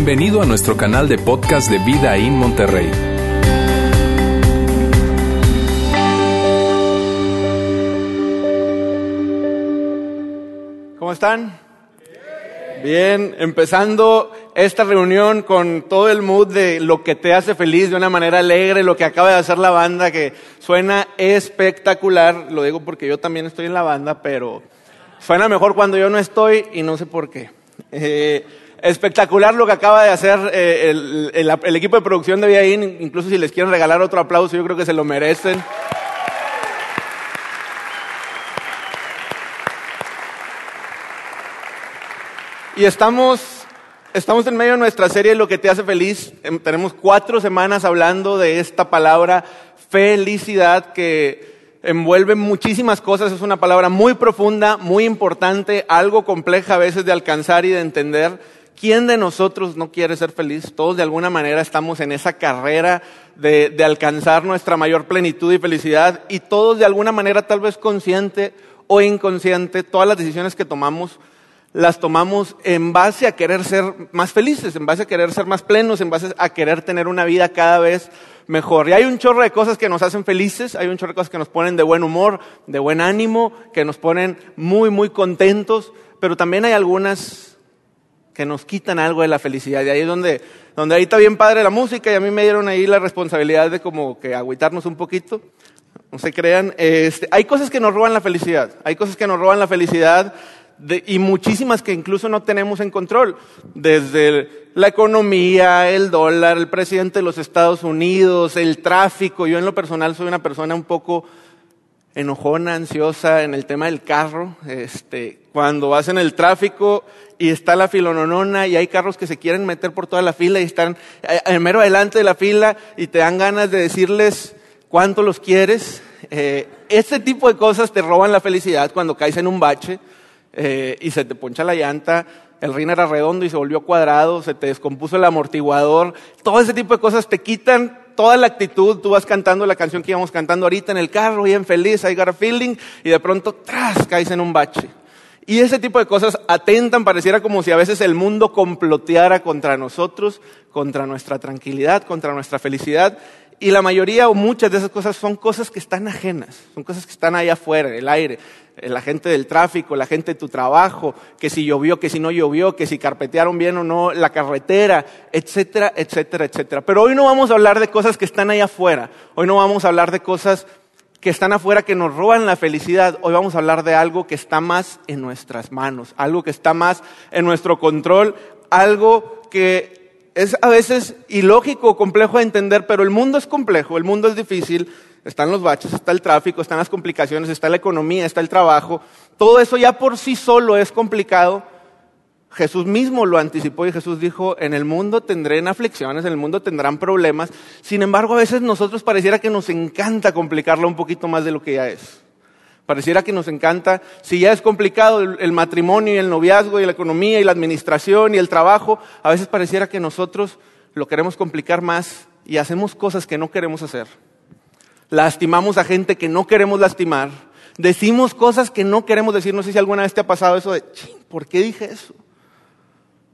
Bienvenido a nuestro canal de podcast de Vida en Monterrey. ¿Cómo están? Bien, empezando esta reunión con todo el mood de lo que te hace feliz de una manera alegre, lo que acaba de hacer la banda, que suena espectacular. Lo digo porque yo también estoy en la banda, pero suena mejor cuando yo no estoy y no sé por qué. Eh, espectacular lo que acaba de hacer eh, el, equipo de producción de Viaín, incluso si les quieren regalar otro aplauso, yo creo que se lo merecen. Y estamos, estamos en medio de nuestra serie Lo que te hace feliz. Em, tenemos cuatro semanas hablando de esta palabra felicidad que envuelve muchísimas cosas. Es una palabra muy profunda, muy importante, algo compleja a veces de alcanzar y de entender. ¿Quién de nosotros no quiere ser feliz? Todos de alguna manera estamos en esa carrera de, de, alcanzar nuestra mayor plenitud y felicidad y todos de alguna manera tal vez consciente o inconsciente, todas las decisiones que tomamos las tomamos en base a querer ser más felices, en base a querer ser más plenos, en base a querer tener una vida cada vez mejor. Y hay un chorro de cosas que nos hacen felices, hay un chorro de cosas que nos ponen de buen humor, de buen ánimo, que nos ponen muy, muy contentos, pero también hay algunas que nos quitan algo de la felicidad. Y ahí es donde, donde ahí está bien padre la música y a mí me dieron ahí la responsabilidad de como que agüitarnos un poquito. No se crean, este, hay cosas que nos roban la felicidad, hay cosas que nos roban la felicidad y muchísimas que incluso no tenemos en control, desde la economía, el dólar, el presidente de los Estados Unidos, el tráfico. Yo en lo personal soy una persona un poco enojona, ansiosa en el tema del carro. Este, cuando vas en el tráfico y está la filononona y hay carros que se quieren meter por toda la fila y están en eh, mero adelante de la fila y te dan ganas de decirles cuánto los quieres. Eh, este tipo de cosas te roban la felicidad cuando caes en un bache eh, y se te poncha la llanta, el rin era redondo y se volvió cuadrado, se te descompuso el amortiguador, todo ese tipo de cosas te quitan toda la actitud, tú vas cantando la canción que íbamos cantando ahorita en el carro, bien feliz, I got a feeling, y de pronto, tras, caes en un bache. Y ese tipo de cosas atentan, pareciera como si a veces el mundo comploteara contra nosotros, contra nuestra tranquilidad, contra nuestra felicidad. Y la mayoría o muchas de esas cosas son cosas que están ajenas, son cosas que están ahí afuera, el aire. Eh, la gente del tráfico, la gente de tu trabajo, que si llovió, que si no llovió, que si carpetearon bien o no la carretera, etcétera, etcétera, etcétera. Pero hoy no vamos a hablar de cosas que están ahí afuera. Hoy no vamos a hablar de cosas que están afuera que nos roban la felicidad. Hoy vamos a hablar de algo que está más en nuestras manos, algo que está más en nuestro control, algo que es a veces ilógico, complejo de entender, pero el mundo es complejo, el mundo es difícil, están los baches, está el tráfico, están las complicaciones, está la economía, está el trabajo. Todo eso ya por sí solo es complicado. Jesús mismo lo anticipó y Jesús dijo, en el mundo tendrán aflicciones, en el mundo tendrán problemas. Sin embargo, a veces nosotros pareciera que nos encanta complicarlo un poquito más de lo que ya es. Pareciera que nos encanta, si ya es complicado el, matrimonio y el noviazgo y la economía y la administración y el trabajo, a veces pareciera que nosotros lo queremos complicar más y hacemos cosas que no queremos hacer. Lastimamos a gente que no queremos lastimar. Decimos cosas que no queremos decir. No sé si alguna vez te ha pasado eso de, ¿por qué dije eso?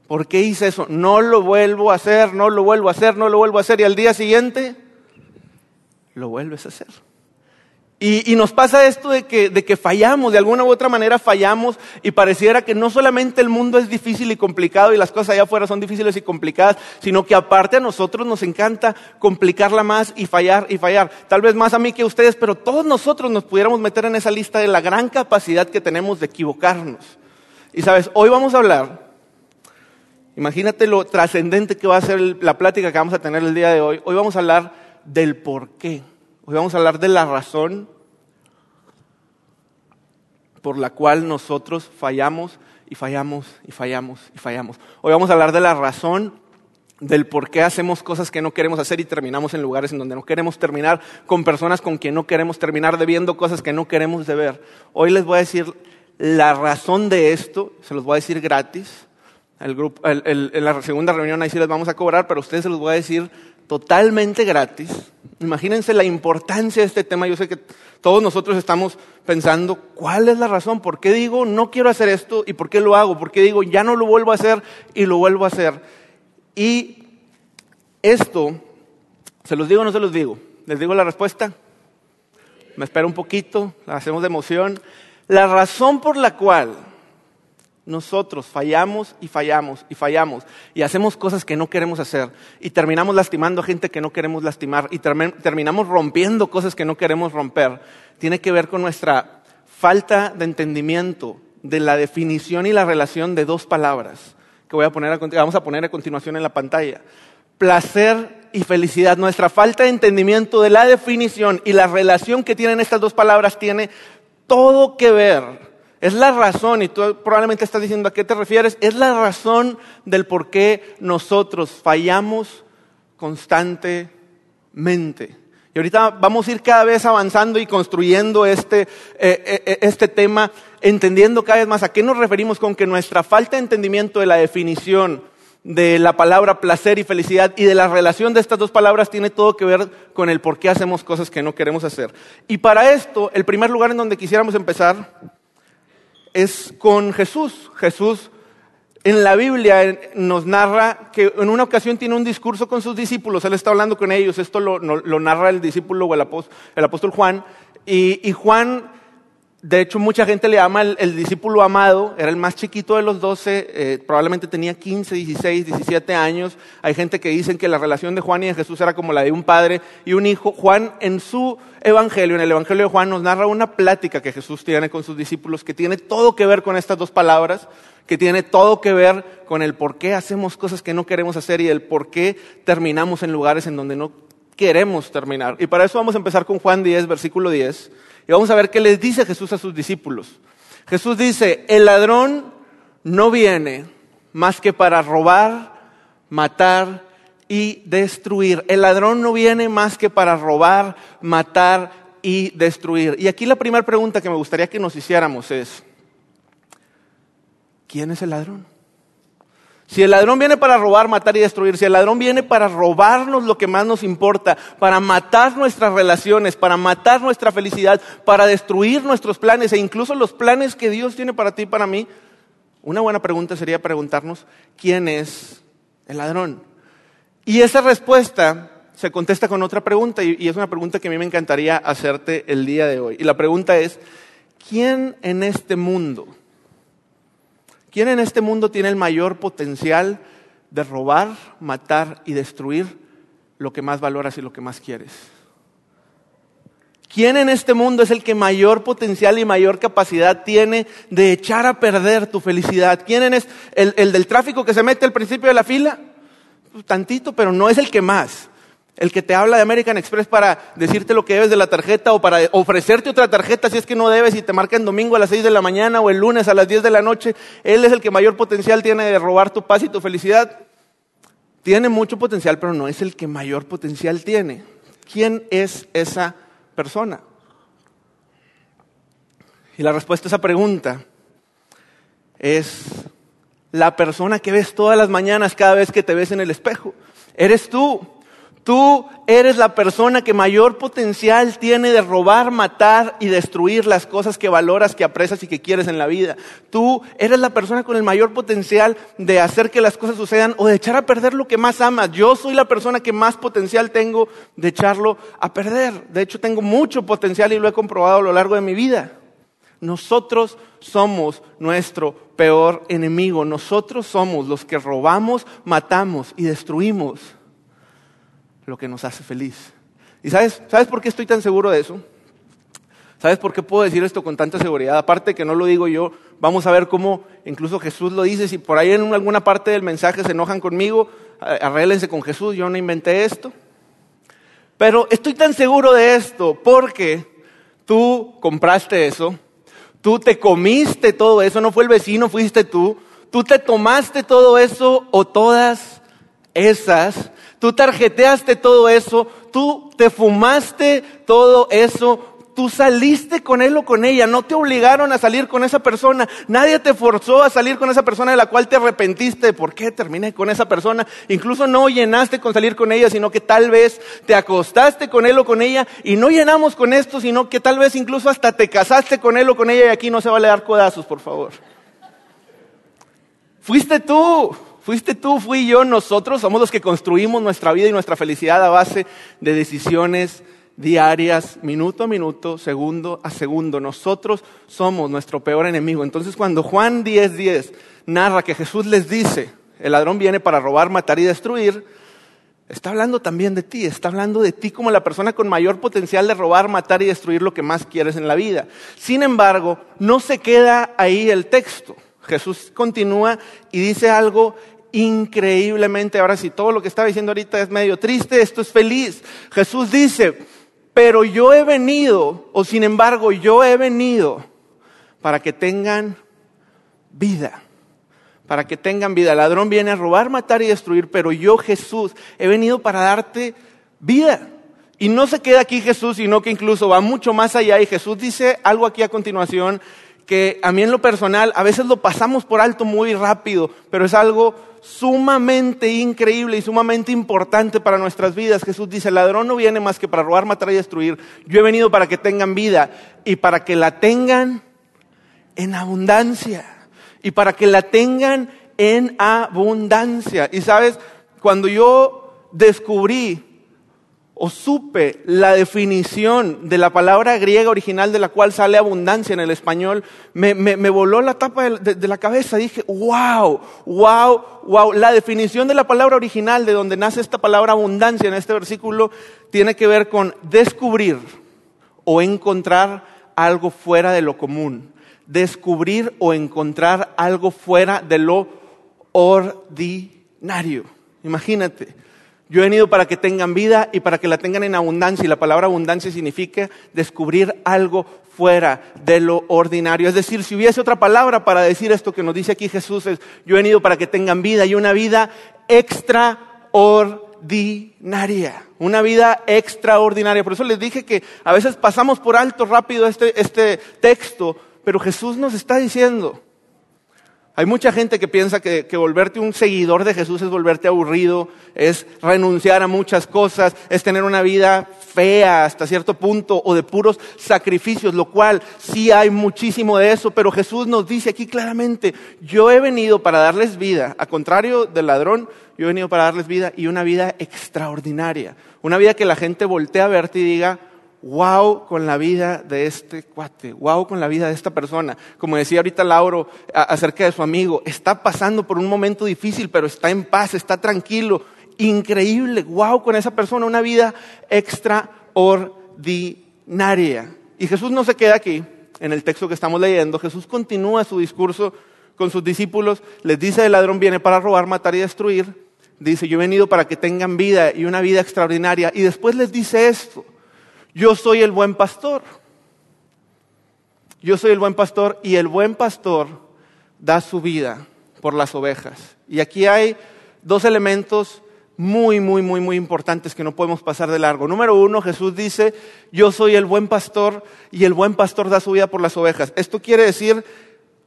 ¿Por qué hice eso? No lo vuelvo a hacer, no lo vuelvo a hacer, no lo vuelvo a hacer. Y al día siguiente, lo vuelves a hacer. Y, nos pasa esto de que, de que fallamos, de alguna u otra manera fallamos y pareciera que no solamente el mundo es difícil y complicado y las cosas allá afuera son difíciles y complicadas, sino que aparte a nosotros nos encanta complicarla más y fallar y fallar. Tal vez más a mí que a ustedes, pero todos nosotros nos pudiéramos meter en esa lista de la gran capacidad que tenemos de equivocarnos. Y sabes, hoy vamos a hablar, imagínate lo trascendente que va a ser la plática que vamos a tener el día de hoy. Hoy vamos a hablar del por qué. Hoy vamos a hablar de la razón por la cual nosotros fallamos y fallamos y fallamos y fallamos. Hoy vamos a hablar de la razón del por qué hacemos cosas que no queremos hacer y terminamos en lugares en donde no queremos terminar, con personas con quien no queremos terminar, debiendo cosas que no queremos deber. Hoy les voy a decir la razón de esto, se los voy a decir gratis. El grupo, en la segunda reunión ahí sí les vamos a cobrar, pero ustedes se los voy a decir totalmente gratis. Imagínense la importancia de este tema. Yo sé que todos nosotros estamos pensando, ¿cuál es la razón? ¿Por qué digo no quiero hacer esto y por qué lo hago? ¿Por qué digo ya no lo vuelvo a hacer y lo vuelvo a hacer? Y esto, ¿se los digo o no se los digo? ¿Les digo la respuesta? Me espero un poquito, la hacemos de emoción. La razón por la cual nosotros fallamos y fallamos y fallamos y hacemos cosas que no queremos hacer y terminamos lastimando a gente que no queremos lastimar y terminamos rompiendo cosas que no queremos romper, tiene que ver con nuestra falta de entendimiento de la definición y la relación de dos palabras que voy a poner vamos a poner a continuación en la pantalla. Placer y felicidad. Nuestra falta de entendimiento de la definición y la relación que tienen estas dos palabras tiene todo que ver es la razón, y tú probablemente estás diciendo a qué te refieres, es la razón del por qué nosotros fallamos constantemente. Y ahorita vamos a ir cada vez avanzando y construyendo este, eh, eh, eh, este tema, entendiendo cada vez más a qué nos referimos con que nuestra falta de entendimiento de la definición de la palabra placer y felicidad y de la relación de estas dos palabras tiene todo que ver con el por qué hacemos cosas que no queremos hacer. Y para esto, el primer lugar en donde quisiéramos empezar es con Jesús. Jesús en la Biblia nos narra que en una ocasión tiene un discurso con sus discípulos, él está hablando con ellos, esto lo, narra el discípulo o el apóstol, Juan, y Juan de hecho, mucha gente le llama el, discípulo amado, era el más chiquito de los doce, eh, probablemente tenía 15, 16, 17 años. Hay gente que dicen que la relación de Juan y de Jesús era como la de un padre y un hijo. Juan en su evangelio, en el evangelio de Juan, nos narra una plática que Jesús tiene con sus discípulos que tiene todo que ver con estas dos palabras, que tiene todo que ver con el por qué hacemos cosas que no queremos hacer y el por qué terminamos en lugares en donde no queremos terminar. Y para eso vamos a empezar con Juan 10, versículo 10. Y vamos a ver qué les dice Jesús a sus discípulos. Jesús dice, el ladrón no viene más que para robar, matar y destruir. El ladrón no viene más que para robar, matar y destruir. Y aquí la primera pregunta que me gustaría que nos hiciéramos es, ¿quién es el ladrón? Si el ladrón viene para robar, matar y destruir, si el ladrón viene para robarnos lo que más nos importa, para matar nuestras relaciones, para matar nuestra felicidad, para destruir nuestros planes e incluso los planes que Dios tiene para ti y para mí, una buena pregunta sería preguntarnos, ¿quién es el ladrón? Y esa respuesta se contesta con otra pregunta y es una pregunta que a mí me encantaría hacerte el día de hoy. Y la pregunta es, ¿quién en este mundo? ¿Quién en este mundo tiene el mayor potencial de robar, matar y destruir lo que más valoras y lo que más quieres? ¿Quién en este mundo es el que mayor potencial y mayor capacidad tiene de echar a perder tu felicidad? ¿Quién es el, el del tráfico que se mete al principio de la fila? Pues tantito, pero no es el que más. El que te habla de American Express para decirte lo que debes de la tarjeta o para ofrecerte otra tarjeta si es que no debes y te marca en domingo a las 6 de la mañana o el lunes a las 10 de la noche, él es el que mayor potencial tiene de robar tu paz y tu felicidad. Tiene mucho potencial, pero no es el que mayor potencial tiene. ¿Quién es esa persona? Y la respuesta a esa pregunta es la persona que ves todas las mañanas cada vez que te ves en el espejo. Eres tú. Tú eres la persona que mayor potencial tiene de robar, matar y destruir las cosas que valoras, que aprecias y que quieres en la vida. Tú eres la persona con el mayor potencial de hacer que las cosas sucedan o de echar a perder lo que más amas. Yo soy la persona que más potencial tengo de echarlo a perder. De hecho, tengo mucho potencial y lo he comprobado a lo largo de mi vida. Nosotros somos nuestro peor enemigo. Nosotros somos los que robamos, matamos y destruimos lo que nos hace feliz. ¿Y sabes, sabes por qué estoy tan seguro de eso? ¿Sabes por qué puedo decir esto con tanta seguridad? Aparte que no lo digo yo, vamos a ver cómo incluso Jesús lo dice. Si por ahí en alguna parte del mensaje se enojan conmigo, arréglense con Jesús, yo no inventé esto. Pero estoy tan seguro de esto porque tú compraste eso, tú te comiste todo eso, no fue el vecino, fuiste tú, tú te tomaste todo eso o todas esas tú tarjeteaste todo eso, tú te fumaste todo eso, tú saliste con él o con ella, no te obligaron a salir con esa persona, nadie te forzó a salir con esa persona de la cual te arrepentiste, ¿por qué terminé con esa persona? Incluso no llenaste con salir con ella, sino que tal vez te acostaste con él o con ella y no llenamos con esto, sino que tal vez incluso hasta te casaste con él o con ella y aquí no se vale dar codazos, por favor. Fuiste tú, Fuiste tú, fui yo, nosotros somos los que construimos nuestra vida y nuestra felicidad a base de decisiones diarias, minuto a minuto, segundo a segundo. Nosotros somos nuestro peor enemigo. Entonces cuando Juan 10:10 10 narra que Jesús les dice, el ladrón viene para robar, matar y destruir, está hablando también de ti, está hablando de ti como la persona con mayor potencial de robar, matar y destruir lo que más quieres en la vida. Sin embargo, no se queda ahí el texto. Jesús continúa y dice algo increíblemente, ahora si todo lo que estaba diciendo ahorita es medio triste, esto es feliz. Jesús dice, pero yo he venido, o sin embargo yo he venido para que tengan vida, para que tengan vida. El ladrón viene a robar, matar y destruir, pero yo Jesús he venido para darte vida. Y no se queda aquí Jesús, sino que incluso va mucho más allá. Y Jesús dice algo aquí a continuación que a mí en lo personal a veces lo pasamos por alto muy rápido, pero es algo sumamente increíble y sumamente importante para nuestras vidas. Jesús dice, el ladrón no viene más que para robar, matar y destruir. Yo he venido para que tengan vida y para que la tengan en abundancia. Y para que la tengan en abundancia. Y sabes, cuando yo descubrí o supe la definición de la palabra griega original de la cual sale abundancia en el español, me, voló la tapa de, la cabeza. Dije, wow, wow, wow. La definición de la palabra original de donde nace esta palabra abundancia en este versículo tiene que ver con descubrir o encontrar algo fuera de lo común. Descubrir o encontrar algo fuera de lo ordinario. Imagínate yo he venido para que tengan vida y para que la tengan en abundancia. Y la palabra abundancia significa descubrir algo fuera de lo ordinario. Es decir, si hubiese otra palabra para decir esto que nos dice aquí Jesús, es, yo he venido para que tengan vida y una vida extraordinaria. Una vida extraordinaria. Por eso les dije que a veces pasamos por alto rápido este, este texto, pero Jesús nos está diciendo, hay mucha gente que piensa que, volverte un seguidor de Jesús es volverte aburrido, es renunciar a muchas cosas, es tener una vida fea hasta cierto punto o de puros sacrificios, lo cual sí hay muchísimo de eso, pero Jesús nos dice aquí claramente, yo he venido para darles vida, a contrario del ladrón, yo he venido para darles vida y una vida extraordinaria, una vida que la gente voltee a verte y diga, wow con la vida de este cuate, wow con la vida de esta persona. Como decía ahorita Lauro acerca de su amigo, está pasando por un momento difícil, pero está en paz, está tranquilo, increíble, wow con esa persona, una vida extraordinaria. Y Jesús no se queda aquí, en el texto que estamos leyendo, Jesús continúa su discurso con sus discípulos, les dice el ladrón viene para robar, matar y destruir. Dice, yo he venido para que tengan vida y una vida extraordinaria. Y después les dice esto, yo soy el buen pastor. Yo soy el buen pastor y el buen pastor da su vida por las ovejas. Y aquí hay dos elementos muy, muy, muy, muy importantes que no podemos pasar de largo. Número uno, Jesús dice, yo soy el buen pastor y el buen pastor da su vida por las ovejas. Esto quiere decir,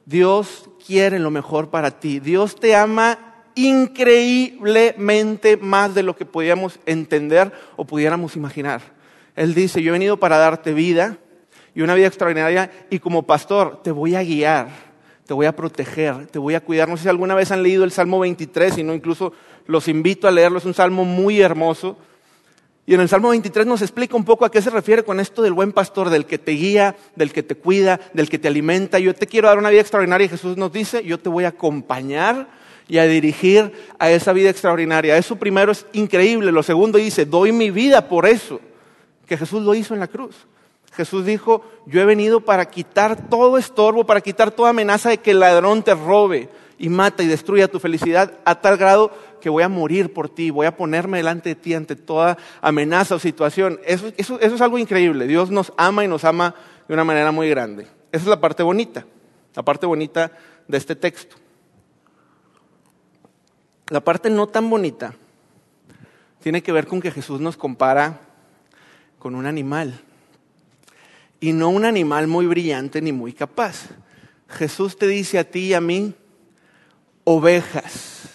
Dios quiere lo mejor para ti. Dios te ama increíblemente más de lo que podíamos entender o pudiéramos imaginar. Él dice, yo he venido para darte vida y una vida extraordinaria y como pastor te voy a guiar, te voy a proteger, te voy a cuidar. No sé si alguna vez han leído el Salmo 23, sino incluso los invito a leerlo, es un salmo muy hermoso. Y en el Salmo 23 nos explica un poco a qué se refiere con esto del buen pastor, del que te guía, del que te cuida, del que te alimenta. Yo te quiero dar una vida extraordinaria y Jesús nos dice, yo te voy a acompañar y a dirigir a esa vida extraordinaria. Eso primero es increíble. Lo segundo dice, doy mi vida por eso que Jesús lo hizo en la cruz. Jesús dijo, yo he venido para quitar todo estorbo, para quitar toda amenaza de que el ladrón te robe y mata y destruya tu felicidad a tal grado que voy a morir por ti, voy a ponerme delante de ti ante toda amenaza o situación. Eso, eso es algo increíble. Dios nos ama y nos ama de una manera muy grande. Esa es la parte bonita, la parte bonita de este texto. La parte no tan bonita tiene que ver con que Jesús nos compara con un animal. Y no un animal muy brillante ni muy capaz. Jesús te dice a ti y a mí, ovejas,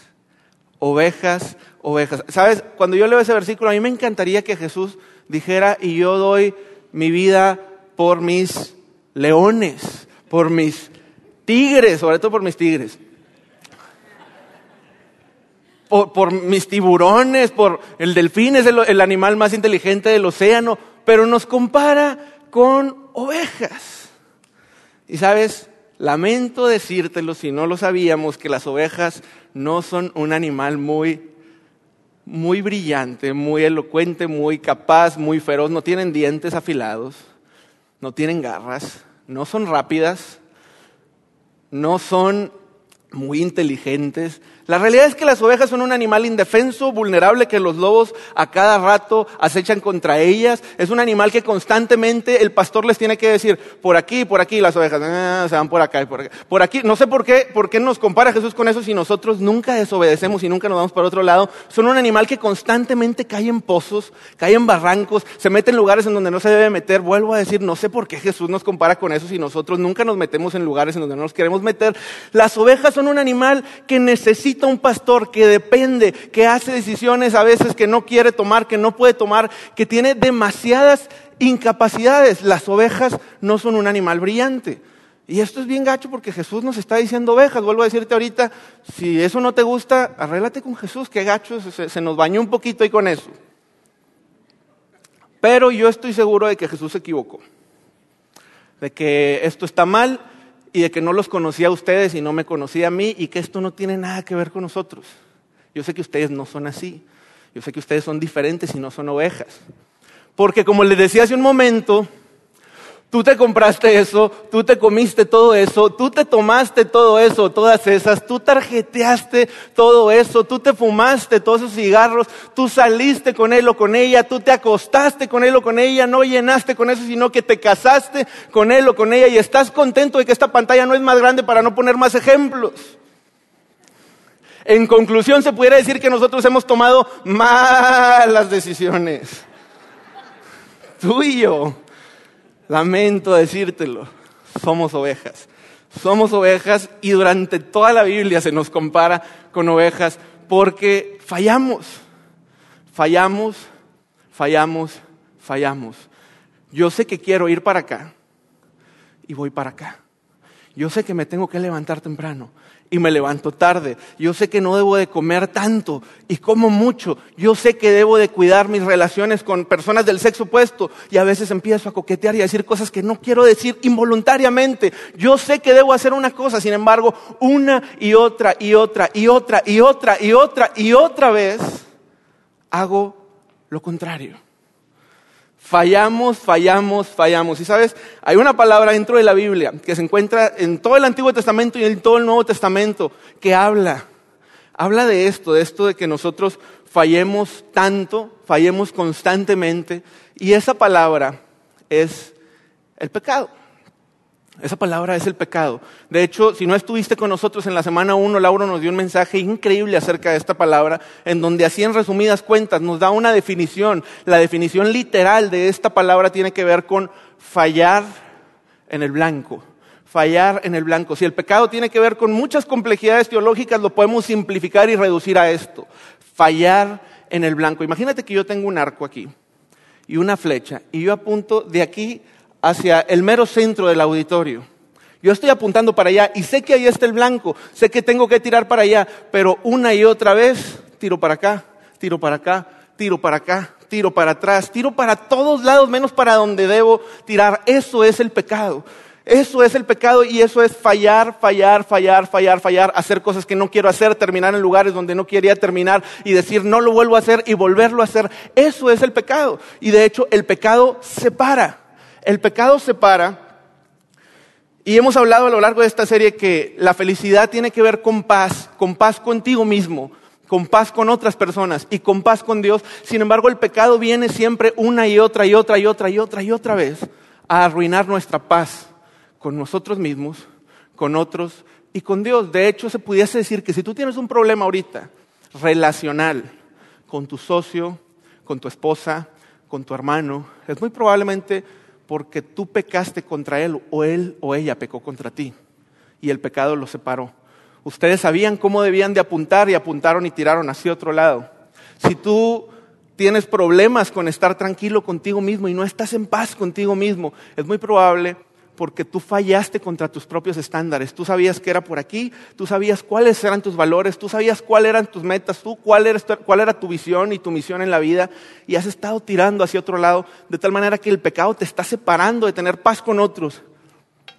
ovejas, ovejas. ¿Sabes? Cuando yo leo ese versículo, a mí me encantaría que Jesús dijera, y yo doy mi vida por mis leones, por mis tigres, sobre todo por mis tigres. Por, mis tiburones, por el delfín es el animal más inteligente del océano, pero nos compara con ovejas. Y sabes, lamento decírtelo si no lo sabíamos, que las ovejas no son un animal muy muy brillante, muy elocuente, muy capaz, muy feroz, no tienen dientes afilados, no tienen garras, no son rápidas, no son muy inteligentes, la realidad es que las ovejas son un animal indefenso, vulnerable, que los lobos a cada rato acechan contra ellas. Es un animal que constantemente el pastor les tiene que decir, por aquí, por aquí, las ovejas ah, se van por acá y por acá. Por aquí, no sé por qué, por qué nos compara Jesús con eso si nosotros nunca desobedecemos y nunca nos vamos para otro lado. Son un animal que constantemente cae en pozos, cae en barrancos, se mete en lugares en donde no se debe meter. Vuelvo a decir, no sé por qué Jesús nos compara con eso si nosotros nunca nos metemos en lugares en donde no nos queremos meter. Las ovejas son un animal que necesita un pastor que depende, que hace decisiones a veces que no quiere tomar, que no puede tomar, que tiene demasiadas incapacidades. Las ovejas no son un animal brillante. Y esto es bien gacho porque Jesús nos está diciendo ovejas. Vuelvo a decirte ahorita, si eso no te gusta, arréglate con Jesús, que gacho, se, se nos bañó un poquito ahí con eso. Pero yo estoy seguro de que Jesús se equivocó, de que esto está mal y de que no los conocía a ustedes y no me conocía a mí y que esto no tiene nada que ver con nosotros. Yo sé que ustedes no son así. Yo sé que ustedes son diferentes y no son ovejas. Porque como les decía hace un momento, Tú te compraste eso, tú te comiste todo eso, tú te tomaste todo eso, todas esas, tú tarjeteaste todo eso, tú te fumaste todos esos cigarros, tú saliste con él o con ella, tú te acostaste con él o con ella, no llenaste con eso, sino que te casaste con él o con ella y estás contento de que esta pantalla no es más grande para no poner más ejemplos. En conclusión, se pudiera decir que nosotros hemos tomado malas decisiones. Tú y yo. Lamento decírtelo, somos ovejas. Somos ovejas y durante toda la Biblia se nos compara con ovejas porque fallamos, fallamos, fallamos, fallamos. Yo sé que quiero ir para acá y voy para acá. Yo sé que me tengo que levantar temprano y me levanto tarde. Yo sé que no debo de comer tanto y como mucho. Yo sé que debo de cuidar mis relaciones con personas del sexo opuesto y a veces empiezo a coquetear y a decir cosas que no quiero decir involuntariamente. Yo sé que debo hacer una cosa, sin embargo, una y otra y otra y otra y otra y otra y otra vez hago lo contrario. Fallamos, fallamos, fallamos. Y sabes, hay una palabra dentro de la Biblia que se encuentra en todo el Antiguo Testamento y en todo el Nuevo Testamento que habla, habla de esto, de esto de que nosotros fallemos tanto, fallemos constantemente. Y esa palabra es el pecado. Esa palabra es el pecado. De hecho, si no estuviste con nosotros en la semana 1, Laura nos dio un mensaje increíble acerca de esta palabra, en donde así en resumidas cuentas nos da una definición. La definición literal de esta palabra tiene que ver con fallar en el blanco. Fallar en el blanco. Si el pecado tiene que ver con muchas complejidades teológicas, lo podemos simplificar y reducir a esto. Fallar en el blanco. Imagínate que yo tengo un arco aquí y una flecha y yo apunto de aquí hacia el mero centro del auditorio. Yo estoy apuntando para allá y sé que ahí está el blanco, sé que tengo que tirar para allá, pero una y otra vez tiro para acá, tiro para acá, tiro para acá, tiro para atrás, tiro para todos lados menos para donde debo tirar. Eso es el pecado. Eso es el pecado y eso es fallar, fallar, fallar, fallar, fallar, hacer cosas que no quiero hacer, terminar en lugares donde no quería terminar y decir no lo vuelvo a hacer y volverlo a hacer. Eso es el pecado. Y de hecho el pecado separa. El pecado separa. Y hemos hablado a lo largo de esta serie que la felicidad tiene que ver con paz, con paz contigo mismo, con paz con otras personas y con paz con Dios. Sin embargo, el pecado viene siempre una y otra y otra y otra y otra y otra vez a arruinar nuestra paz con nosotros mismos, con otros y con Dios. De hecho, se pudiese decir que si tú tienes un problema ahorita relacional con tu socio, con tu esposa, con tu hermano, es muy probablemente porque tú pecaste contra él o él o ella pecó contra ti y el pecado los separó. Ustedes sabían cómo debían de apuntar y apuntaron y tiraron hacia otro lado. Si tú tienes problemas con estar tranquilo contigo mismo y no estás en paz contigo mismo, es muy probable porque tú fallaste contra tus propios estándares. Tú sabías que era por aquí, tú sabías cuáles eran tus valores, tú sabías cuáles eran tus metas, tú cuál era, cuál era tu visión y tu misión en la vida y has estado tirando hacia otro lado de tal manera que el pecado te está separando de tener paz con otros,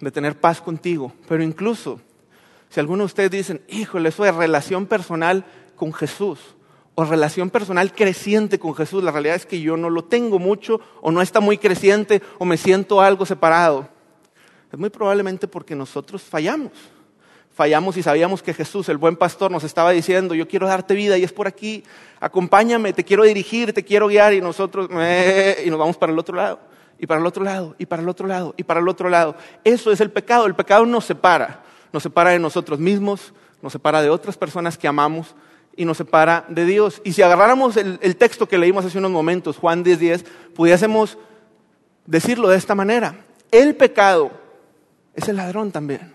de tener paz contigo. Pero incluso si algunos de ustedes dicen, híjole, eso de relación personal con Jesús o relación personal creciente con Jesús, la realidad es que yo no lo tengo mucho o no está muy creciente o me siento algo separado. Es muy probablemente porque nosotros fallamos. Fallamos y sabíamos que Jesús, el buen pastor, nos estaba diciendo, yo quiero darte vida y es por aquí, acompáñame, te quiero dirigir, te quiero guiar y nosotros, y nos vamos para el otro lado, y para el otro lado, y para el otro lado, y para el otro lado. Eso es el pecado, el pecado nos separa, nos separa de nosotros mismos, nos separa de otras personas que amamos y nos separa de Dios. Y si agarráramos el, texto que leímos hace unos momentos, Juan 10:10, 10, pudiésemos decirlo de esta manera. El pecado es el ladrón también.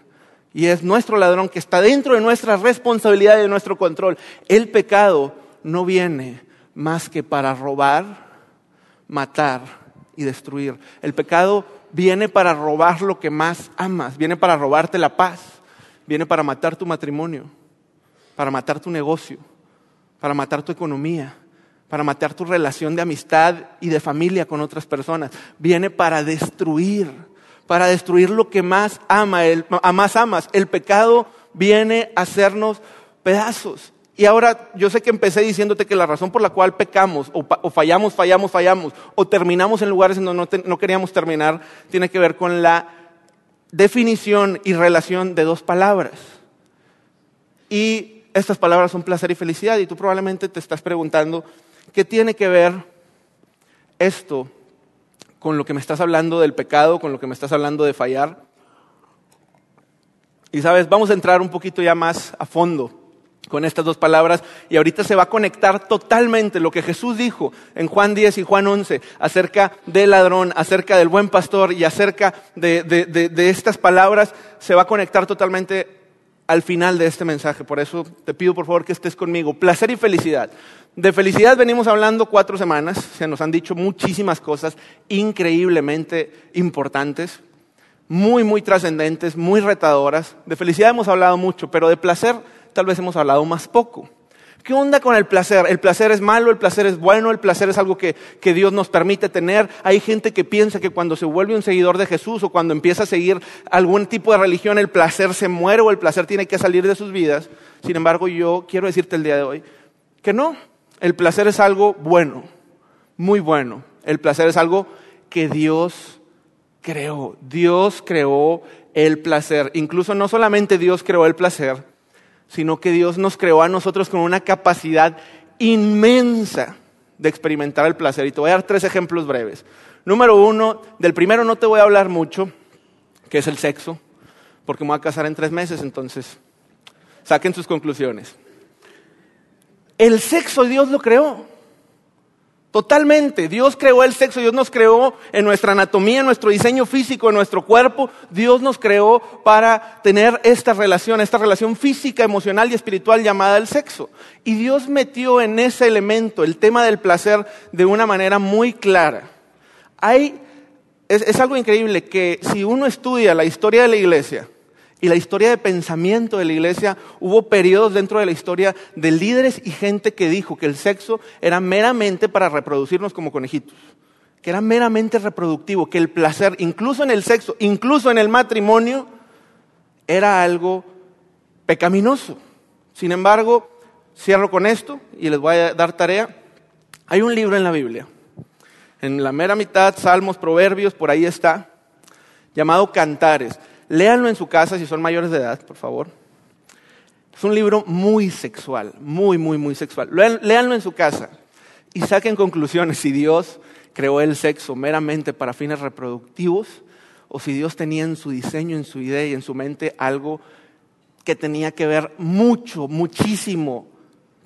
Y es nuestro ladrón que está dentro de nuestra responsabilidad y de nuestro control. El pecado no viene más que para robar, matar y destruir. El pecado viene para robar lo que más amas, viene para robarte la paz, viene para matar tu matrimonio, para matar tu negocio, para matar tu economía, para matar tu relación de amistad y de familia con otras personas. Viene para destruir para destruir lo que más ama, el, más amas. El pecado viene a hacernos pedazos. Y ahora yo sé que empecé diciéndote que la razón por la cual pecamos o, fallamos, fallamos, fallamos, o terminamos en lugares en donde no, queríamos terminar, tiene que ver con la definición y relación de dos palabras. Y estas palabras son placer y felicidad. Y tú probablemente te estás preguntando, ¿qué tiene que ver esto con lo que me estás hablando del pecado, con lo que me estás hablando de fallar. Y sabes, vamos a entrar un poquito ya más a fondo con estas dos palabras y ahorita se va a conectar totalmente lo que Jesús dijo en Juan 10 y Juan 11 acerca del ladrón, acerca del buen pastor y acerca de, de estas palabras, se va a conectar totalmente al final de este mensaje. Por eso te pido por favor que estés conmigo. Placer y felicidad. De felicidad venimos hablando cuatro semanas, se nos han dicho muchísimas cosas increíblemente importantes, muy, muy trascendentes, muy retadoras. De felicidad hemos hablado mucho, pero de placer tal vez hemos hablado más poco. ¿Qué onda con el placer? ¿El placer es malo? ¿El placer es bueno? ¿El placer es algo que, que, Dios nos permite tener? Hay gente que piensa que cuando se vuelve un seguidor de Jesús o cuando empieza a seguir algún tipo de religión, el placer se muere o el placer tiene que salir de sus vidas. Sin embargo, yo quiero decirte el día de hoy que no, el placer es algo bueno, muy bueno. El placer es algo que Dios creó. Dios creó el placer. Incluso no solamente Dios creó el placer, sino que Dios nos creó a nosotros con una capacidad inmensa de experimentar el placer. Y te voy a dar tres ejemplos breves. Número uno, del primero no te voy a hablar mucho, que es el sexo, porque me voy a casar en tres meses, entonces saquen sus conclusiones. El sexo Dios lo creó. Totalmente. Dios creó el sexo, Dios nos creó en nuestra anatomía, en nuestro diseño físico, en nuestro cuerpo. Dios nos creó para tener esta relación, esta relación física, emocional y espiritual llamada el sexo. Y Dios metió en ese elemento el tema del placer de una manera muy clara. Hay, es, es algo increíble que si uno estudia la historia de la iglesia, y la historia de pensamiento de la iglesia, hubo periodos dentro de la historia de líderes y gente que dijo que el sexo era meramente para reproducirnos como conejitos, que era meramente reproductivo, que el placer, incluso en el sexo, incluso en el matrimonio, era algo pecaminoso. Sin embargo, cierro con esto y les voy a dar tarea. Hay un libro en la Biblia, en la mera mitad, Salmos, Proverbios, por ahí está, llamado Cantares. Léanlo en su casa si son mayores de edad, por favor. Es un libro muy sexual, muy, muy, muy sexual. Léanlo en su casa y saquen conclusiones si Dios creó el sexo meramente para fines reproductivos o si Dios tenía en su diseño, en su idea y en su mente algo que tenía que ver mucho, muchísimo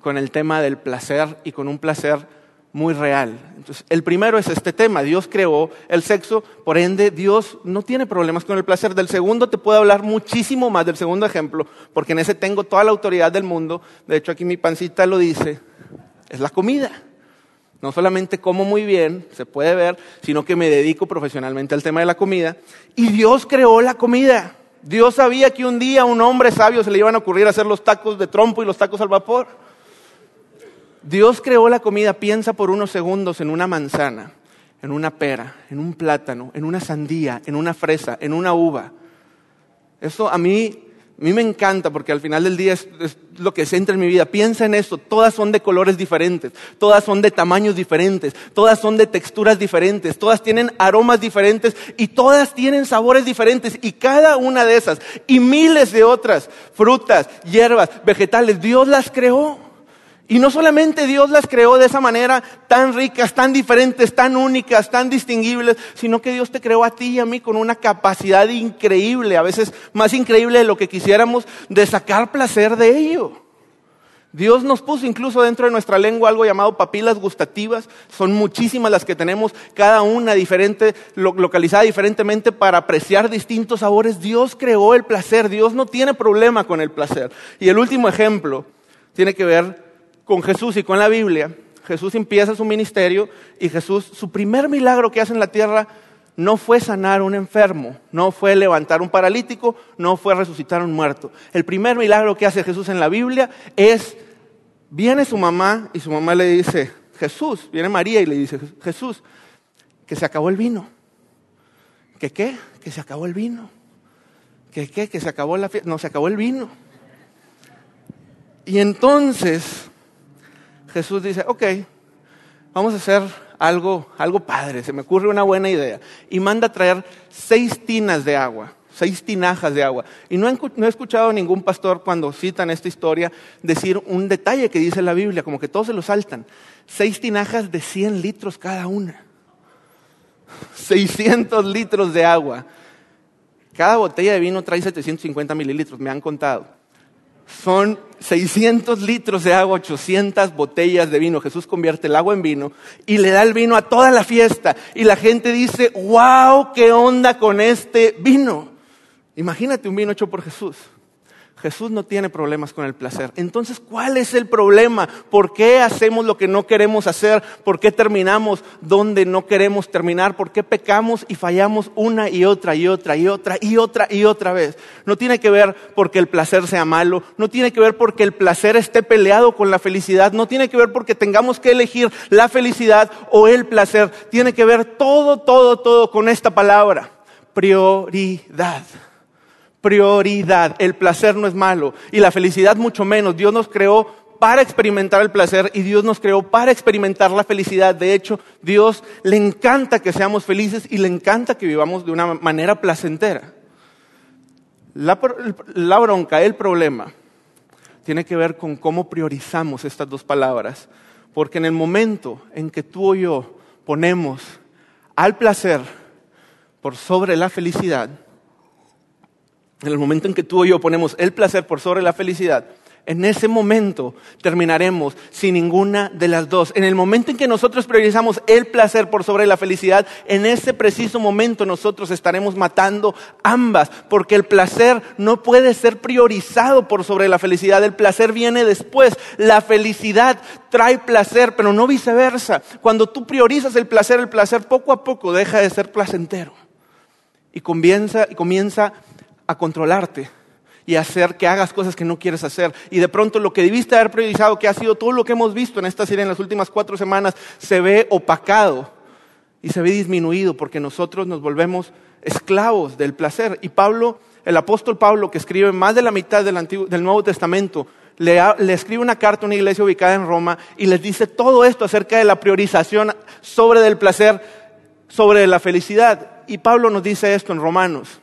con el tema del placer y con un placer muy real. Entonces, el primero es este tema, Dios creó el sexo, por ende Dios no tiene problemas con el placer. Del segundo te puedo hablar muchísimo más del segundo ejemplo, porque en ese tengo toda la autoridad del mundo. De hecho, aquí mi pancita lo dice, es la comida. No solamente como muy bien, se puede ver, sino que me dedico profesionalmente al tema de la comida. Y Dios creó la comida. Dios sabía que un día a un hombre sabio se le iban a ocurrir hacer los tacos de trompo y los tacos al vapor. Dios creó la comida, piensa por unos segundos en una manzana, en una pera, en un plátano, en una sandía, en una fresa, en una uva. Eso a mí a mí me encanta porque al final del día es, lo que centra en mi vida. Piensa en esto, todas son de colores diferentes, todas son de tamaños diferentes, todas son de texturas diferentes, todas tienen aromas diferentes y todas tienen sabores diferentes. Y cada una de esas y miles de otras frutas, hierbas, vegetales, Dios las creó. Y no solamente Dios las creó de esa manera tan ricas, tan diferentes, tan únicas, tan distinguibles, sino que Dios te creó a ti y a mí con una capacidad increíble, a veces más increíble de lo que quisiéramos, de sacar placer de ello. Dios nos puso incluso dentro de nuestra lengua algo llamado papilas gustativas. Son muchísimas las que tenemos, cada una diferente, localizada diferentemente para apreciar distintos sabores. Dios creó el placer. Dios no tiene problema con el placer. Y el último ejemplo tiene que ver con Jesús y con la Biblia, Jesús empieza su ministerio y Jesús, su primer milagro que hace en la tierra no fue sanar un enfermo, no fue levantar un paralítico, no fue resucitar un muerto. El primer milagro que hace Jesús en la Biblia es, viene su mamá y su mamá le dice, Jesús, viene María y le dice, Jesús, que se acabó el vino. ¿Que qué? Que se acabó el vino. ¿Que qué? Que se acabó la fiesta. No, se acabó el vino. Y entonces Jesús dice, ok, vamos a hacer algo, algo padre, se me ocurre una buena idea. Y manda a traer seis tinas de agua, seis tinajas de agua. Y no he, no he escuchado a ningún pastor cuando citan esta historia decir un detalle que dice la Biblia, como que todos se lo saltan. Seis tinajas de 100 litros cada una. 600 litros de agua. Cada botella de vino trae 750 mililitros, me han contado son 600 litros de agua, 800 botellas de vino. Jesús convierte el agua en vino y le da el vino a toda la fiesta. Y la gente dice, wow, ¿qué onda con este vino? Imagínate un vino hecho por Jesús. Jesús no tiene problemas con el placer. Entonces, ¿cuál es el problema? ¿Por qué hacemos lo que no queremos hacer? ¿Por qué terminamos donde no queremos terminar? ¿Por qué pecamos y fallamos una y otra y otra y otra y otra y otra vez? No tiene que ver porque el placer sea malo, no tiene que ver porque el placer esté peleado con la felicidad, no tiene que ver porque tengamos que elegir la felicidad o el placer, tiene que ver todo, todo, todo con esta palabra, prioridad prioridad. El placer no es malo y la felicidad mucho menos. Dios nos creó para experimentar el placer y Dios nos creó para experimentar la felicidad. De hecho, Dios le encanta que seamos felices y le encanta que vivamos de una manera placentera. La, bronca, el problema, tiene que ver con cómo priorizamos estas dos palabras. Porque en el momento en que tú o yo ponemos al placer por sobre la felicidad, en el momento en que tú y yo ponemos el placer por sobre la felicidad, en ese momento terminaremos sin ninguna de las dos. En el momento en que nosotros priorizamos el placer por sobre la felicidad, en ese preciso momento nosotros estaremos matando ambas, porque el placer no puede ser priorizado por sobre la felicidad. El placer viene después. La felicidad trae placer, pero no viceversa. Cuando tú priorizas el placer, el placer poco a poco deja de ser placentero y comienza, y comienza a controlarte y hacer que hagas cosas que no quieres hacer. Y de pronto lo que debiste haber priorizado, que ha sido todo lo que hemos visto en esta serie en las últimas cuatro semanas, se ve opacado y se ve disminuido porque nosotros nos volvemos esclavos del placer. Y Pablo, el apóstol Pablo, que escribe más de la mitad del, Nuevo Testamento, le, le, escribe una carta a una iglesia ubicada en Roma y les dice todo esto acerca de la priorización sobre del placer, sobre la felicidad. Y Pablo nos dice esto en Romanos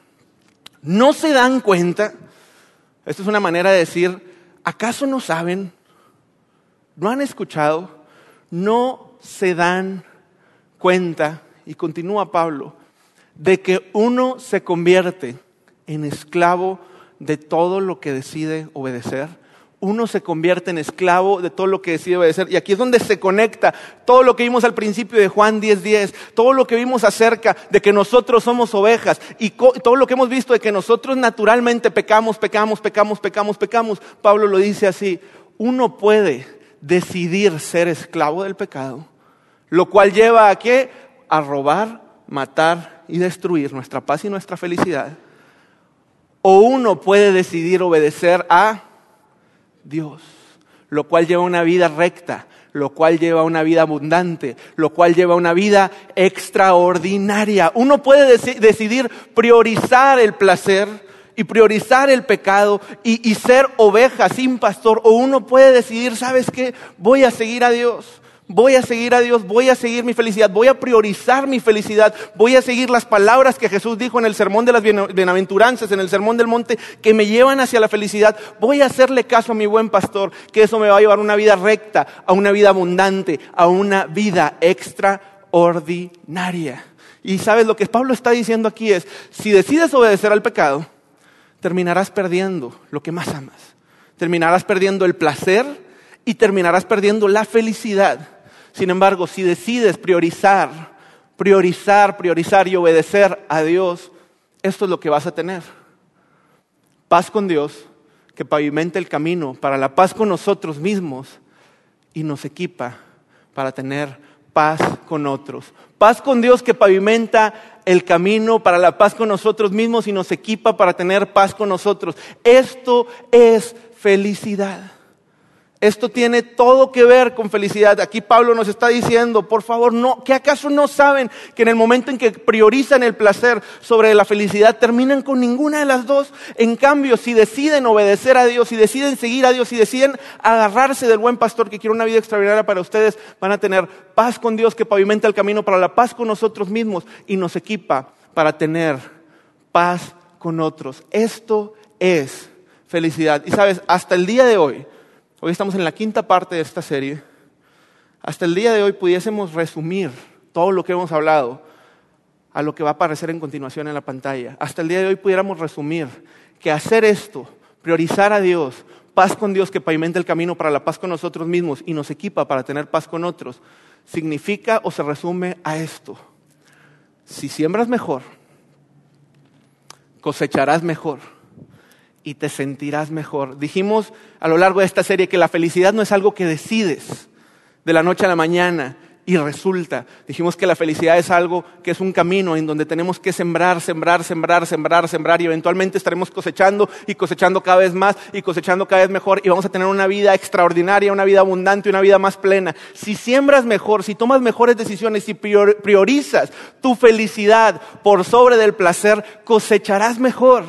no se dan cuenta, esto es una manera de decir, ¿acaso no saben? ¿No han escuchado? No se dan cuenta, y continúa Pablo, de que uno se convierte en esclavo de todo lo que decide obedecer uno se convierte en esclavo de todo lo que decide obedecer. Y aquí es donde se conecta todo lo que vimos al principio de Juan 10:10, todo lo que vimos acerca de que nosotros somos ovejas y todo lo que hemos visto de que nosotros naturalmente pecamos, pecamos, pecamos, pecamos, pecamos. Pablo lo dice así, uno puede decidir ser esclavo del pecado lo cual lleva a qué? A robar, matar y destruir nuestra paz y nuestra felicidad. O uno puede decidir obedecer a Dios, lo cual lleva una vida recta, lo cual lleva una vida abundante, lo cual lleva una vida extraordinaria. Uno puede decidir priorizar el placer y priorizar el pecado y, y ser oveja sin pastor, o uno puede decidir, ¿sabes qué? Voy a seguir a Dios voy a seguir a Dios, voy a seguir mi felicidad, voy a priorizar mi felicidad, voy a seguir las palabras que Jesús dijo en el sermón de las bienaventuranzas, en el sermón del monte, que me llevan hacia la felicidad. Voy a hacerle caso a mi buen pastor, que eso me va a llevar a una vida recta, a una vida abundante, a una vida extraordinaria. Y sabes lo que Pablo está diciendo aquí es, si decides obedecer al pecado, terminarás perdiendo lo que más amas. Terminarás perdiendo el placer y terminarás perdiendo la felicidad. Sin embargo, si decides priorizar, priorizar, priorizar y obedecer a Dios, esto es lo que vas a tener. Paz con Dios, que pavimenta el camino para la paz con nosotros mismos y nos equipa para tener paz con otros. Paz con Dios que pavimenta el camino para la paz con nosotros mismos y nos equipa para tener paz con nosotros. Esto es felicidad. Esto tiene todo que ver con felicidad. Aquí Pablo nos está diciendo, por favor, no, que acaso no saben que en el momento en que priorizan el placer sobre la felicidad terminan con ninguna de las dos. En cambio, si deciden obedecer a Dios, si deciden seguir a Dios, si deciden agarrarse del buen pastor que quiere una vida extraordinaria para ustedes, van a tener paz con Dios que pavimenta el camino para la paz con nosotros mismos y nos equipa para tener paz con otros. Esto es felicidad. Y sabes, hasta el día de hoy, Hoy estamos en la quinta parte de esta serie. Hasta el día de hoy pudiésemos resumir todo lo que hemos hablado a lo que va a aparecer en continuación en la pantalla. Hasta el día de hoy pudiéramos resumir que hacer esto, priorizar a Dios, paz con Dios que pavimenta el camino para la paz con nosotros mismos y nos equipa para tener paz con otros, significa o se resume a esto. Si siembras mejor, cosecharás mejor y te sentirás mejor. Dijimos a lo largo de esta serie que la felicidad no es algo que decides de la noche a la mañana y resulta. Dijimos que la felicidad es algo que es un camino en donde tenemos que sembrar, sembrar, sembrar, sembrar, sembrar y eventualmente estaremos cosechando y cosechando cada vez más y cosechando cada vez mejor y vamos a tener una vida extraordinaria, una vida abundante, una vida más plena. Si siembras mejor, si tomas mejores decisiones, si priorizas tu felicidad por sobre del placer, cosecharás mejor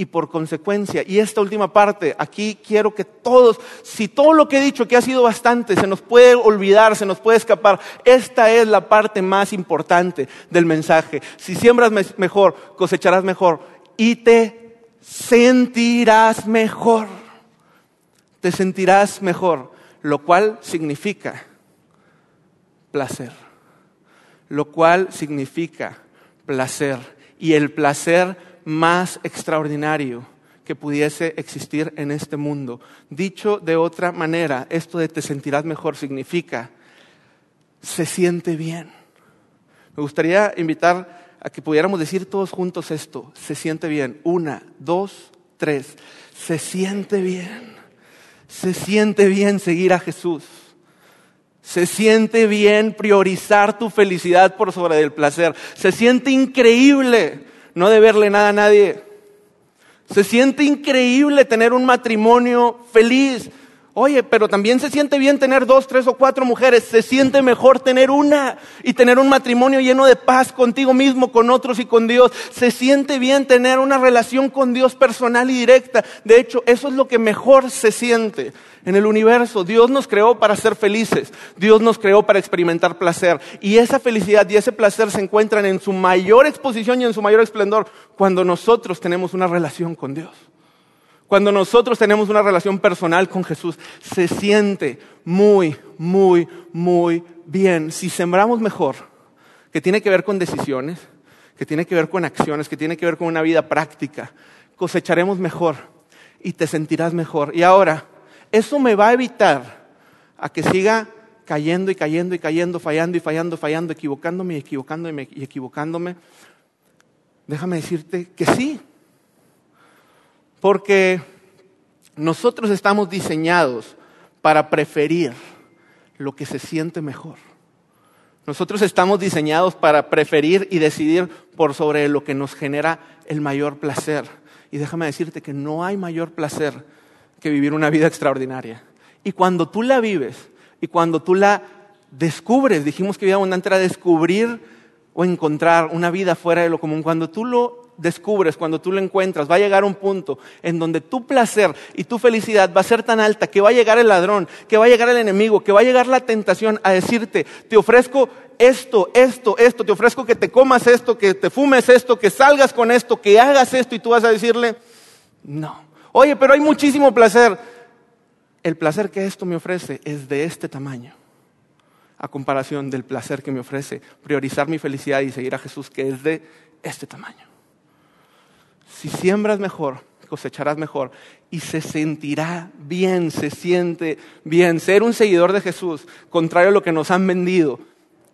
y por consecuencia. Y esta última parte, aquí quiero que todos, si todo lo que he dicho, que ha sido bastante, se nos puede olvidar, se nos puede escapar, esta es la parte más importante del mensaje. Si siembras mejor, cosecharás mejor y te sentirás mejor. Te sentirás mejor, lo cual significa placer. Lo cual significa placer. Y el placer más extraordinario que pudiese existir en este mundo. Dicho de otra manera, esto de te sentirás mejor significa se siente bien. Me gustaría invitar a que pudiéramos decir todos juntos esto, se siente bien. Una, dos, tres, se siente bien. Se siente bien seguir a Jesús. Se siente bien priorizar tu felicidad por sobre el placer. Se siente increíble no deberle nada a nadie. Se siente increíble tener un matrimonio feliz. Oye, pero también se siente bien tener dos, tres o cuatro mujeres. Se siente mejor tener una y tener un matrimonio lleno de paz contigo mismo, con otros y con Dios. Se siente bien tener una relación con Dios personal y directa. De hecho, eso es lo que mejor se siente en el universo. Dios nos creó para ser felices. Dios nos creó para experimentar placer. Y esa felicidad y ese placer se encuentran en su mayor exposición y en su mayor esplendor cuando nosotros tenemos una relación con Dios. Cuando nosotros tenemos una relación personal con Jesús, se siente muy, muy, muy bien. Si sembramos mejor, que tiene que ver con decisiones, que tiene que ver con acciones, que tiene que ver con una vida práctica, cosecharemos mejor y te sentirás mejor. Y ahora, eso me va a evitar a que siga cayendo y cayendo y cayendo, fallando y fallando, fallando, equivocándome y equivocándome y equivocándome. Déjame decirte que sí, porque nosotros estamos diseñados para preferir lo que se siente mejor. Nosotros estamos diseñados para preferir y decidir por sobre lo que nos genera el mayor placer. Y déjame decirte que no hay mayor placer que vivir una vida extraordinaria. Y cuando tú la vives y cuando tú la descubres, dijimos que vida abundante era descubrir o encontrar una vida fuera de lo común, cuando tú lo descubres, cuando tú lo encuentras, va a llegar un punto en donde tu placer y tu felicidad va a ser tan alta que va a llegar el ladrón, que va a llegar el enemigo, que va a llegar la tentación a decirte, te ofrezco esto, esto, esto, te ofrezco que te comas esto, que te fumes esto, que salgas con esto, que hagas esto y tú vas a decirle, no. Oye, pero hay muchísimo placer. El placer que esto me ofrece es de este tamaño a comparación del placer que me ofrece priorizar mi felicidad y seguir a Jesús, que es de este tamaño. Si siembras mejor, cosecharás mejor y se sentirá bien, se siente bien. Ser un seguidor de Jesús, contrario a lo que nos han vendido,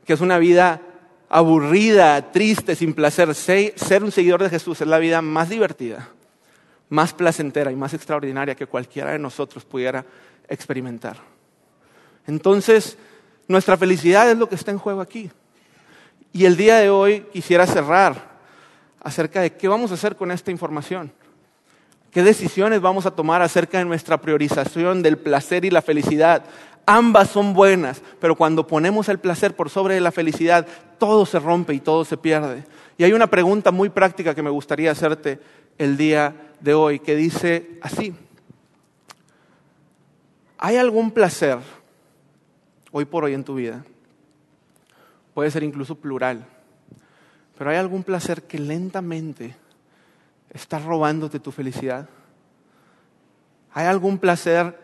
que es una vida aburrida, triste, sin placer, ser un seguidor de Jesús es la vida más divertida, más placentera y más extraordinaria que cualquiera de nosotros pudiera experimentar. Entonces, nuestra felicidad es lo que está en juego aquí. Y el día de hoy quisiera cerrar acerca de qué vamos a hacer con esta información. ¿Qué decisiones vamos a tomar acerca de nuestra priorización del placer y la felicidad? Ambas son buenas, pero cuando ponemos el placer por sobre la felicidad, todo se rompe y todo se pierde. Y hay una pregunta muy práctica que me gustaría hacerte el día de hoy, que dice así, ¿hay algún placer hoy por hoy en tu vida? Puede ser incluso plural pero hay algún placer que lentamente está robándote tu felicidad. Hay algún placer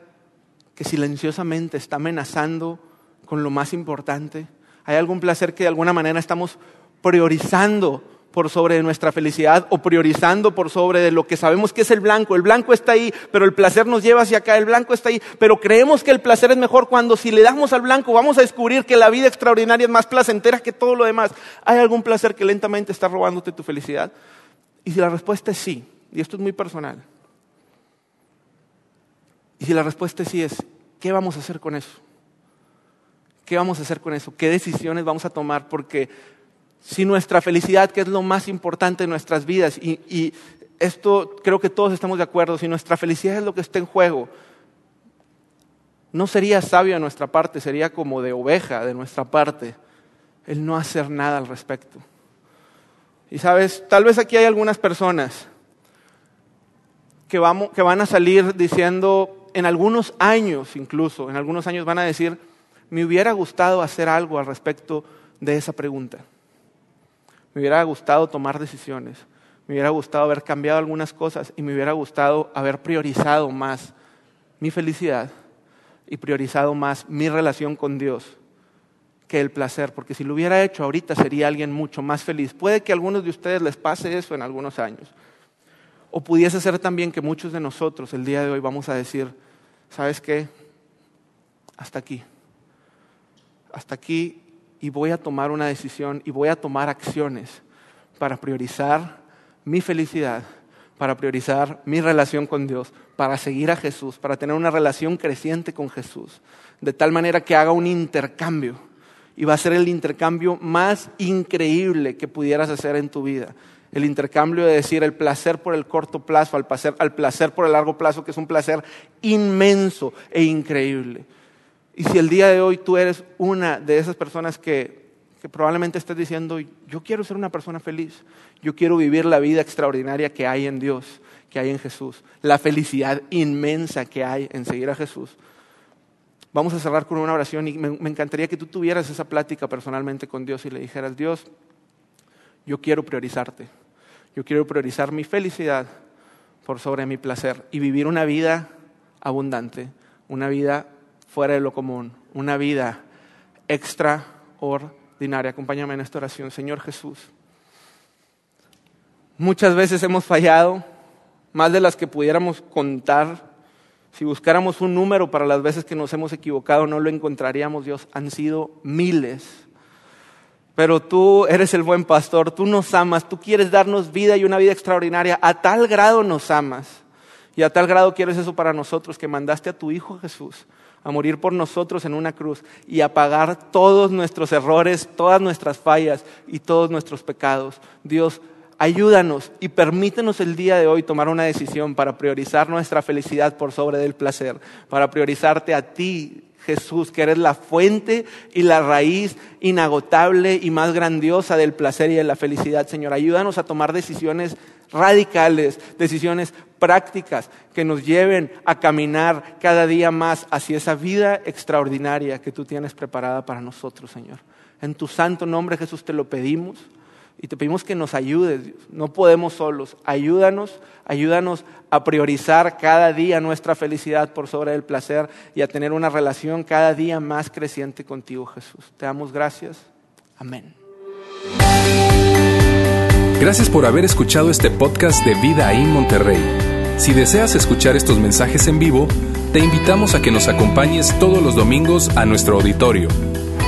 que silenciosamente está amenazando con lo más importante. Hay algún placer que de alguna manera estamos priorizando por sobre nuestra felicidad o priorizando por sobre de lo que sabemos que es el blanco. El blanco está ahí, pero el placer nos lleva hacia acá. El blanco está ahí, pero creemos que el placer es mejor cuando si le damos al blanco vamos a descubrir que la vida extraordinaria es más placentera que todo lo demás. ¿Hay algún placer que lentamente está robándote tu felicidad? Y si la respuesta es sí, y esto es muy personal, y si la respuesta es sí es, ¿qué vamos a hacer con eso? ¿Qué vamos a hacer con eso? ¿Qué decisiones vamos a tomar? Porque si nuestra felicidad, que es lo más importante en nuestras vidas, y, esto creo que todos estamos de acuerdo, si nuestra felicidad es lo que está en juego, no sería sabio de nuestra parte, sería como de oveja de nuestra parte el no hacer nada al respecto. Y sabes, tal vez aquí hay algunas personas que, vamos, que van a salir diciendo, en algunos años incluso, en algunos años van a decir, me hubiera gustado hacer algo al respecto de esa pregunta. Me hubiera gustado tomar decisiones, me hubiera gustado haber cambiado algunas cosas y me hubiera gustado haber priorizado más mi felicidad y priorizado más mi relación con Dios que el placer, porque si lo hubiera hecho ahorita sería alguien mucho más feliz. Puede que a algunos de ustedes les pase eso en algunos años. O pudiese ser también que muchos de nosotros el día de hoy vamos a decir, ¿sabes qué? Hasta aquí. Hasta aquí y voy a tomar una decisión y voy a tomar acciones para priorizar mi felicidad, para priorizar mi relación con Dios, para seguir a Jesús, para tener una relación creciente con Jesús, de tal manera que haga un intercambio. Y va a ser el intercambio más increíble que pudieras hacer en tu vida. El intercambio de decir el placer por el corto plazo al placer, al placer por el largo plazo, que es un placer inmenso e increíble. Y si el día de hoy tú eres una de esas personas que, probablemente estés diciendo, yo quiero ser una persona feliz, yo quiero vivir la vida extraordinaria que hay en Dios, que hay en Jesús, la felicidad inmensa que hay en seguir a Jesús. Vamos a cerrar con una oración y me, me encantaría que tú tuvieras esa plática personalmente con Dios y le dijeras, Dios, yo quiero priorizarte, yo quiero priorizar mi felicidad por sobre mi placer y vivir una vida abundante, una vida fuera de lo común, una vida extraordinaria. Acompáñame en esta oración, Señor Jesús. Muchas veces hemos fallado, más de las que pudiéramos contar. Si buscáramos un número para las veces que nos hemos equivocado, no lo encontraríamos, Dios. Han sido miles. Pero tú eres el buen pastor, tú nos amas, tú quieres darnos vida y una vida extraordinaria. A tal grado nos amas Y a tal grado quieres eso para nosotros que mandaste a tu Hijo Jesús a morir por nosotros en una cruz y a pagar todos nuestros errores, todas nuestras fallas y todos nuestros pecados. Dios, ayúdanos y permítenos el día de hoy tomar una decisión para priorizar nuestra felicidad por sobre del placer, para priorizarte a ti, Jesús, que eres la fuente y la raíz inagotable y más grandiosa del placer y de la felicidad. Señor, ayúdanos a tomar decisiones radicales, decisiones prácticas que nos lleven a caminar cada día más hacia esa vida extraordinaria que tú tienes preparada para nosotros, Señor. En tu santo nombre, Jesús, te lo pedimos y te pedimos que nos ayudes, Dios. No podemos solos. Ayúdanos, ayúdanos a priorizar cada día nuestra felicidad por sobre el placer y a tener una relación cada día más creciente contigo, Jesús. Te damos gracias. Amén. Gracias por haber escuchado este podcast de Vida en Monterrey. Si deseas escuchar estos mensajes en vivo, te invitamos a que nos acompañes todos los domingos a nuestro auditorio.